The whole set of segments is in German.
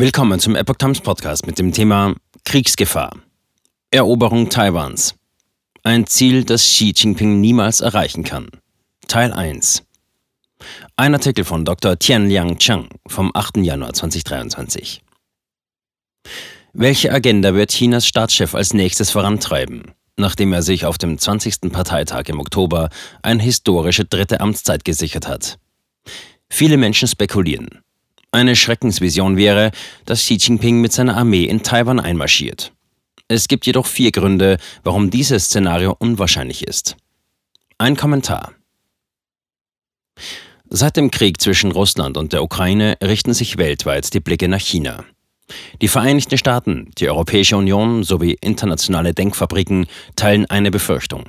Willkommen zum Epoch Times Podcast mit dem Thema Kriegsgefahr. Eroberung Taiwans. Ein Ziel, das Xi Jinping niemals erreichen kann. Teil 1. Ein Artikel von Dr. Tianliang Chang vom 8. Januar 2023. Welche Agenda wird Chinas Staatschef als nächstes vorantreiben, nachdem er sich auf dem 20. Parteitag im Oktober eine historische dritte Amtszeit gesichert hat? Viele Menschen spekulieren. Eine Schreckensvision wäre, dass Xi Jinping mit seiner Armee in Taiwan einmarschiert. Es gibt jedoch vier Gründe, warum dieses Szenario unwahrscheinlich ist. Ein Kommentar. Seit dem Krieg zwischen Russland und der Ukraine richten sich weltweit die Blicke nach China. Die Vereinigten Staaten, die Europäische Union sowie internationale Denkfabriken teilen eine Befürchtung.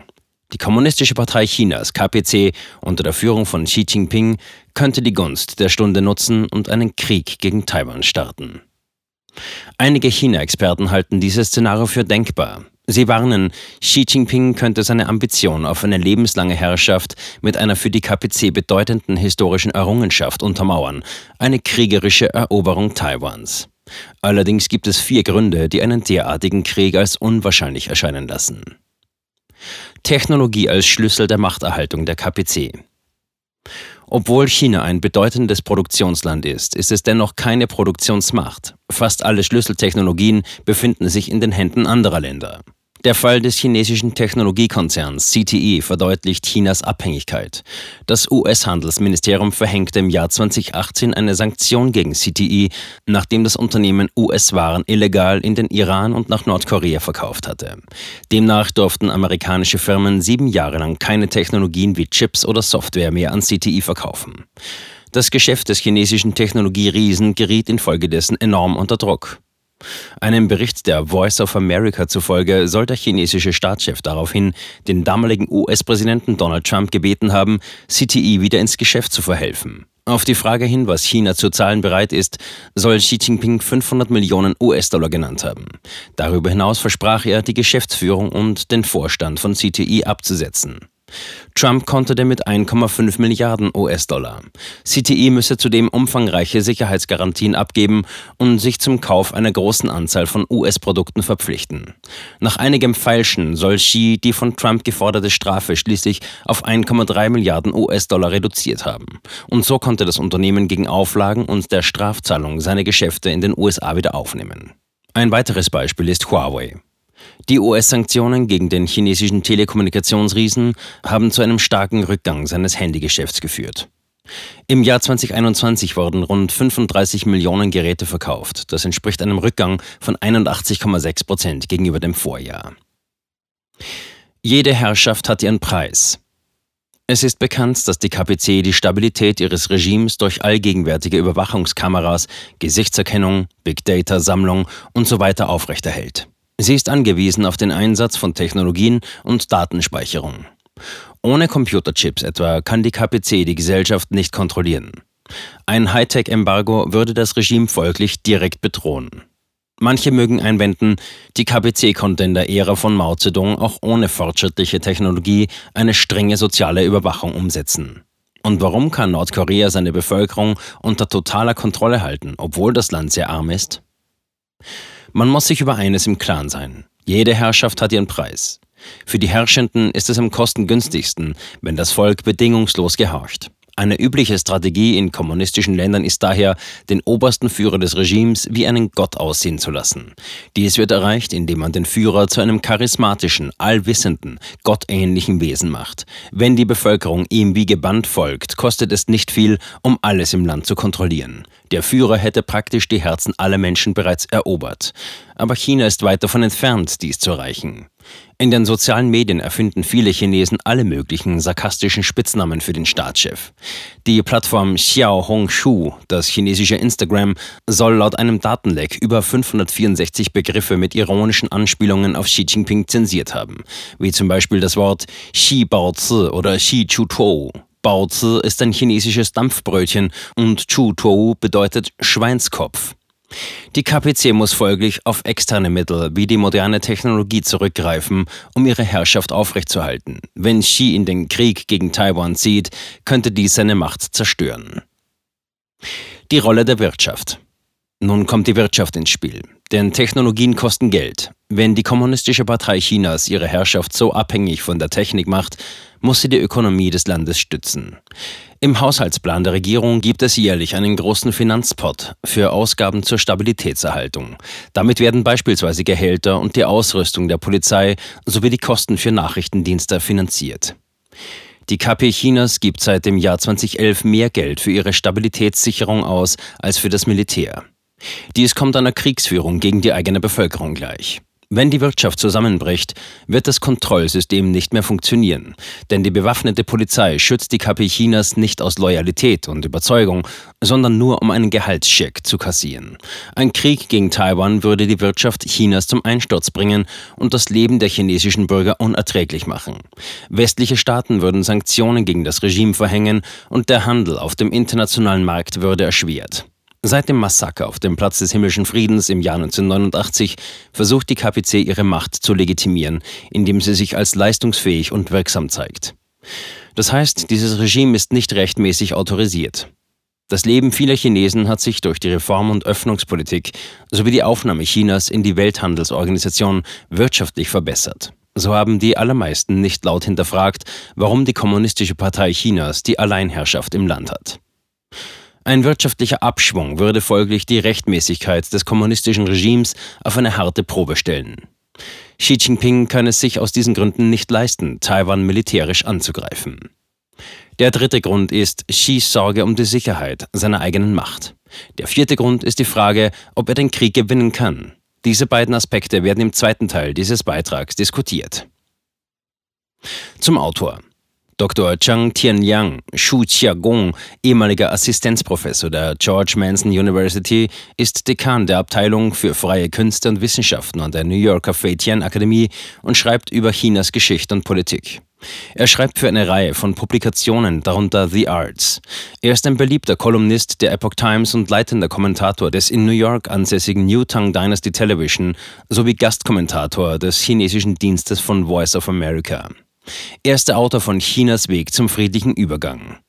Die Kommunistische Partei Chinas, KPC, unter der Führung von Xi Jinping, könnte die Gunst der Stunde nutzen und einen Krieg gegen Taiwan starten. Einige China-Experten halten dieses Szenario für denkbar. Sie warnen, Xi Jinping könnte seine Ambition auf eine lebenslange Herrschaft mit einer für die KPC bedeutenden historischen Errungenschaft untermauern, eine kriegerische Eroberung Taiwans. Allerdings gibt es vier Gründe, die einen derartigen Krieg als unwahrscheinlich erscheinen lassen. Technologie als Schlüssel der Machterhaltung der KPC. Obwohl China ein bedeutendes Produktionsland ist, ist es dennoch keine Produktionsmacht. Fast alle Schlüsseltechnologien befinden sich in den Händen anderer Länder. Der Fall des chinesischen Technologiekonzerns CTE verdeutlicht Chinas Abhängigkeit. Das US-Handelsministerium verhängte im Jahr 2018 eine Sanktion gegen CTE, nachdem das Unternehmen US-Waren illegal in den Iran und nach Nordkorea verkauft hatte. Demnach durften amerikanische Firmen sieben Jahre lang keine Technologien wie Chips oder Software mehr an CTE verkaufen. Das Geschäft des chinesischen Technologieriesen geriet infolgedessen enorm unter Druck. Einem Bericht der Voice of America zufolge soll der chinesische Staatschef daraufhin den damaligen US-Präsidenten Donald Trump gebeten haben, CTE wieder ins Geschäft zu verhelfen. Auf die Frage hin, was China zu zahlen bereit ist, soll Xi Jinping 500 Millionen US-Dollar genannt haben. Darüber hinaus versprach er, die Geschäftsführung und den Vorstand von CTE abzusetzen. Trump konterte mit 1,5 Milliarden US-Dollar. CTE müsse zudem umfangreiche Sicherheitsgarantien abgeben und sich zum Kauf einer großen Anzahl von US-Produkten verpflichten. Nach einigem Feilschen soll Xi die von Trump geforderte Strafe schließlich auf 1,3 Milliarden US-Dollar reduziert haben. Und so konnte das Unternehmen gegen Auflagen und der Strafzahlung seine Geschäfte in den USA wieder aufnehmen. Ein weiteres Beispiel ist Huawei. Die US-Sanktionen gegen den chinesischen Telekommunikationsriesen haben zu einem starken Rückgang seines Handygeschäfts geführt. Im Jahr 2021 wurden rund 35 Millionen Geräte verkauft. Das entspricht einem Rückgang von 81,6 Prozent gegenüber dem Vorjahr. Jede Herrschaft hat ihren Preis. Es ist bekannt, dass die KPC die Stabilität ihres Regimes durch allgegenwärtige Überwachungskameras, Gesichtserkennung, Big Data-Sammlung usw. So aufrechterhält. Sie ist angewiesen auf den Einsatz von Technologien und Datenspeicherung. Ohne Computerchips etwa kann die KPC die Gesellschaft nicht kontrollieren. Ein Hightech-Embargo würde das Regime folglich direkt bedrohen. Manche mögen einwenden, die KPC konnte in der Ära von Mao Zedong auch ohne fortschrittliche Technologie eine strenge soziale Überwachung umsetzen. Und warum kann Nordkorea seine Bevölkerung unter totaler Kontrolle halten, obwohl das Land sehr arm ist? Man muss sich über eines im Klaren sein. Jede Herrschaft hat ihren Preis. Für die Herrschenden ist es am kostengünstigsten, wenn das Volk bedingungslos gehorcht. Eine übliche Strategie in kommunistischen Ländern ist daher, den obersten Führer des Regimes wie einen Gott aussehen zu lassen. Dies wird erreicht, indem man den Führer zu einem charismatischen, allwissenden, gottähnlichen Wesen macht. Wenn die Bevölkerung ihm wie gebannt folgt, kostet es nicht viel, um alles im Land zu kontrollieren. Der Führer hätte praktisch die Herzen aller Menschen bereits erobert. Aber China ist weit davon entfernt, dies zu erreichen. In den sozialen Medien erfinden viele Chinesen alle möglichen sarkastischen Spitznamen für den Staatschef. Die Plattform Xiaohongshu, das chinesische Instagram, soll laut einem Datenleck über 564 Begriffe mit ironischen Anspielungen auf Xi Jinping zensiert haben, wie zum Beispiel das Wort Xi Baozi oder Xi Chutuo. Baozi ist ein chinesisches Dampfbrötchen und Chutuo bedeutet Schweinskopf. Die KPC muss folglich auf externe Mittel wie die moderne Technologie zurückgreifen, um ihre Herrschaft aufrechtzuerhalten. Wenn Xi in den Krieg gegen Taiwan zieht, könnte dies seine Macht zerstören. Die Rolle der Wirtschaft. Nun kommt die Wirtschaft ins Spiel. Denn Technologien kosten Geld. Wenn die Kommunistische Partei Chinas ihre Herrschaft so abhängig von der Technik macht, muss sie die Ökonomie des Landes stützen. Im Haushaltsplan der Regierung gibt es jährlich einen großen Finanzpot für Ausgaben zur Stabilitätserhaltung. Damit werden beispielsweise Gehälter und die Ausrüstung der Polizei sowie die Kosten für Nachrichtendienste finanziert. Die KP Chinas gibt seit dem Jahr 2011 mehr Geld für ihre Stabilitätssicherung aus als für das Militär. Dies kommt einer Kriegsführung gegen die eigene Bevölkerung gleich. Wenn die Wirtschaft zusammenbricht, wird das Kontrollsystem nicht mehr funktionieren, denn die bewaffnete Polizei schützt die KP Chinas nicht aus Loyalität und Überzeugung, sondern nur um einen Gehaltscheck zu kassieren. Ein Krieg gegen Taiwan würde die Wirtschaft Chinas zum Einsturz bringen und das Leben der chinesischen Bürger unerträglich machen. Westliche Staaten würden Sanktionen gegen das Regime verhängen und der Handel auf dem internationalen Markt würde erschwert. Seit dem Massaker auf dem Platz des Himmlischen Friedens im Jahr 1989 versucht die KPC ihre Macht zu legitimieren, indem sie sich als leistungsfähig und wirksam zeigt. Das heißt, dieses Regime ist nicht rechtmäßig autorisiert. Das Leben vieler Chinesen hat sich durch die Reform- und Öffnungspolitik sowie die Aufnahme Chinas in die Welthandelsorganisation wirtschaftlich verbessert. So haben die allermeisten nicht laut hinterfragt, warum die Kommunistische Partei Chinas die Alleinherrschaft im Land hat. Ein wirtschaftlicher Abschwung würde folglich die Rechtmäßigkeit des kommunistischen Regimes auf eine harte Probe stellen. Xi Jinping kann es sich aus diesen Gründen nicht leisten, Taiwan militärisch anzugreifen. Der dritte Grund ist Xis Sorge um die Sicherheit seiner eigenen Macht. Der vierte Grund ist die Frage, ob er den Krieg gewinnen kann. Diese beiden Aspekte werden im zweiten Teil dieses Beitrags diskutiert. Zum Autor. Dr. Zhang Tianliang, Shu Qiagong, ehemaliger Assistenzprofessor der George Mason University, ist Dekan der Abteilung für freie Künste und Wissenschaften an der New Yorker Fei Tian Akademie und schreibt über Chinas Geschichte und Politik. Er schreibt für eine Reihe von Publikationen, darunter The Arts. Er ist ein beliebter Kolumnist der Epoch Times und leitender Kommentator des in New York ansässigen New Tang Dynasty Television sowie Gastkommentator des chinesischen Dienstes von Voice of America. Er ist der Autor von Chinas Weg zum friedlichen Übergang.